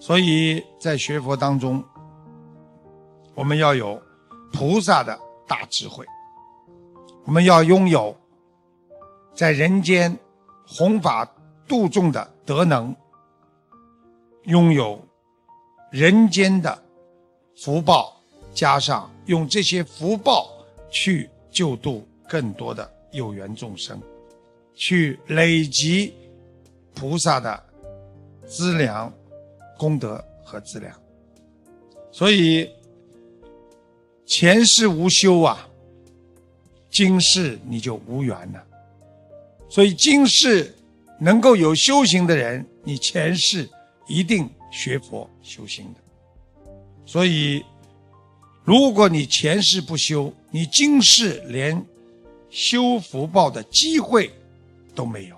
所以在学佛当中，我们要有菩萨的大智慧，我们要拥有在人间弘法度众的德能，拥有人间的福报，加上用这些福报去救度更多的有缘众生，去累积菩萨的资粮、功德和资粮。所以前世无修啊，今世你就无缘了。所以今世能够有修行的人，你前世一定学佛修行的。所以，如果你前世不修，你今世连修福报的机会都没有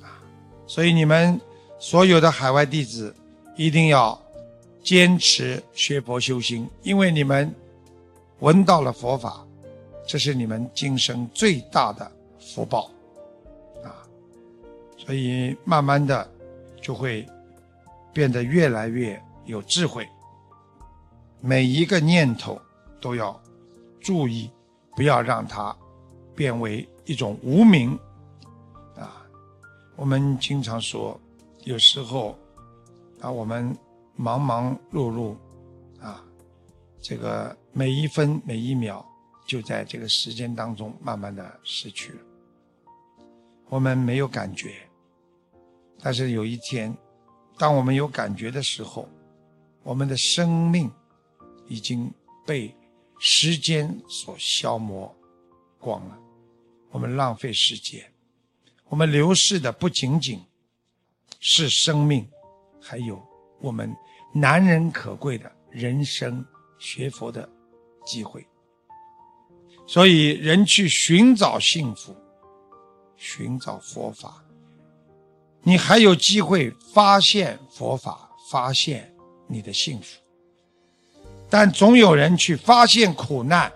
啊！所以你们所有的海外弟子一定要坚持学佛修心，因为你们闻到了佛法，这是你们今生最大的福报啊！所以慢慢的就会变得越来越有智慧。每一个念头都要注意，不要让它变为一种无名啊！我们经常说，有时候啊，我们忙忙碌碌啊，这个每一分每一秒就在这个时间当中慢慢的失去了，我们没有感觉。但是有一天，当我们有感觉的时候，我们的生命。已经被时间所消磨光了，我们浪费时间，我们流逝的不仅仅是生命，还有我们难能可贵的人生学佛的机会。所以，人去寻找幸福，寻找佛法，你还有机会发现佛法，发现你的幸福。但总有人去发现苦难，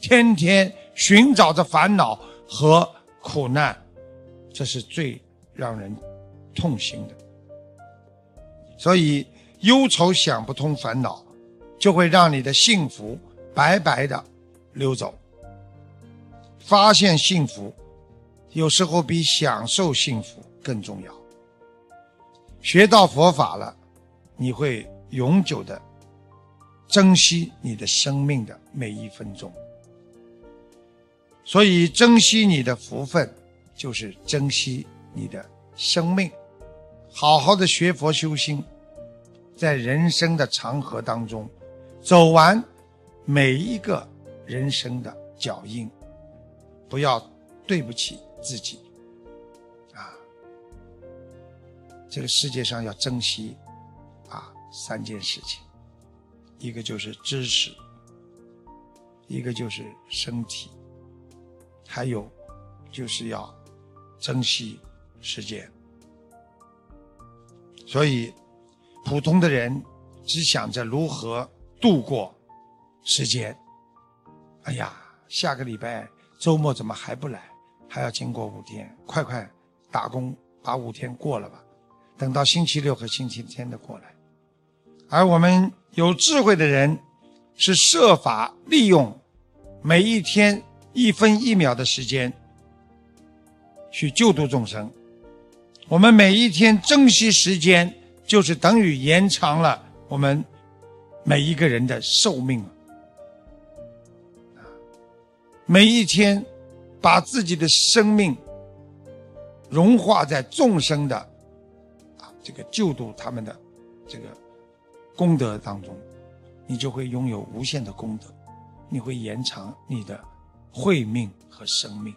天天寻找着烦恼和苦难，这是最让人痛心的。所以忧愁想不通，烦恼就会让你的幸福白白的溜走。发现幸福，有时候比享受幸福更重要。学到佛法了，你会永久的。珍惜你的生命的每一分钟，所以珍惜你的福分，就是珍惜你的生命。好好的学佛修心，在人生的长河当中，走完每一个人生的脚印，不要对不起自己啊！这个世界上要珍惜啊三件事情。一个就是知识，一个就是身体，还有就是要珍惜时间。所以，普通的人只想着如何度过时间。哎呀，下个礼拜周末怎么还不来？还要经过五天，快快打工把五天过了吧，等到星期六和星期天的过来。而我们有智慧的人，是设法利用每一天一分一秒的时间去救度众生。我们每一天珍惜时间，就是等于延长了我们每一个人的寿命。每一天把自己的生命融化在众生的啊这个救度他们的这个。功德当中，你就会拥有无限的功德，你会延长你的慧命和生命。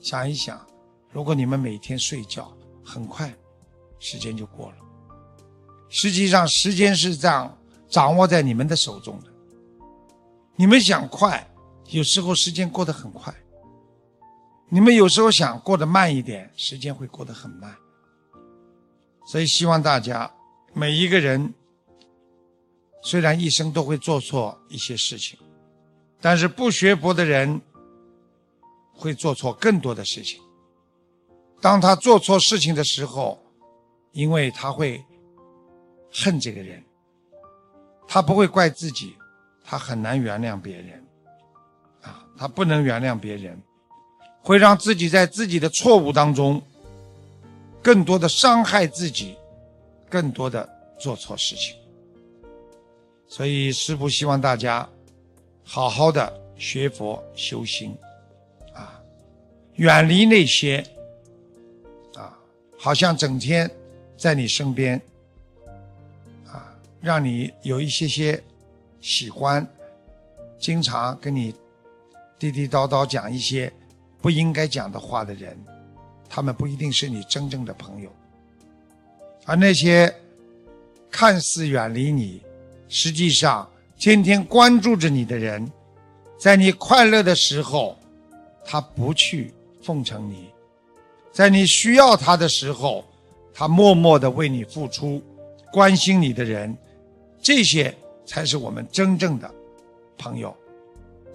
想一想，如果你们每天睡觉，很快时间就过了。实际上，时间是这样掌握在你们的手中的。你们想快，有时候时间过得很快；你们有时候想过得慢一点，时间会过得很慢。所以，希望大家每一个人。虽然一生都会做错一些事情，但是不学佛的人会做错更多的事情。当他做错事情的时候，因为他会恨这个人，他不会怪自己，他很难原谅别人，啊，他不能原谅别人，会让自己在自己的错误当中，更多的伤害自己，更多的做错事情。所以师父希望大家好好的学佛修心，啊，远离那些啊，好像整天在你身边。让你有一些些喜欢，经常跟你滴滴叨叨讲一些不应该讲的话的人，他们不一定是你真正的朋友。而那些看似远离你，实际上天天关注着你的人，在你快乐的时候，他不去奉承你；在你需要他的时候，他默默的为你付出，关心你的人。这些才是我们真正的朋友，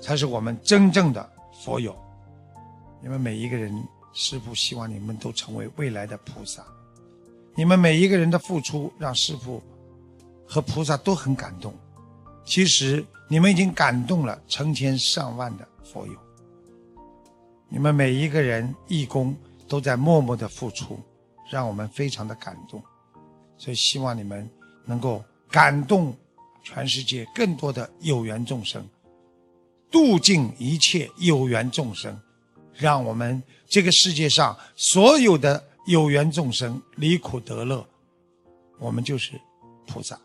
才是我们真正的佛友。你们每一个人，师父希望你们都成为未来的菩萨。你们每一个人的付出，让师父和菩萨都很感动。其实你们已经感动了成千上万的佛友。你们每一个人义工都在默默的付出，让我们非常的感动。所以希望你们能够。感动全世界更多的有缘众生，度尽一切有缘众生，让我们这个世界上所有的有缘众生离苦得乐，我们就是菩萨。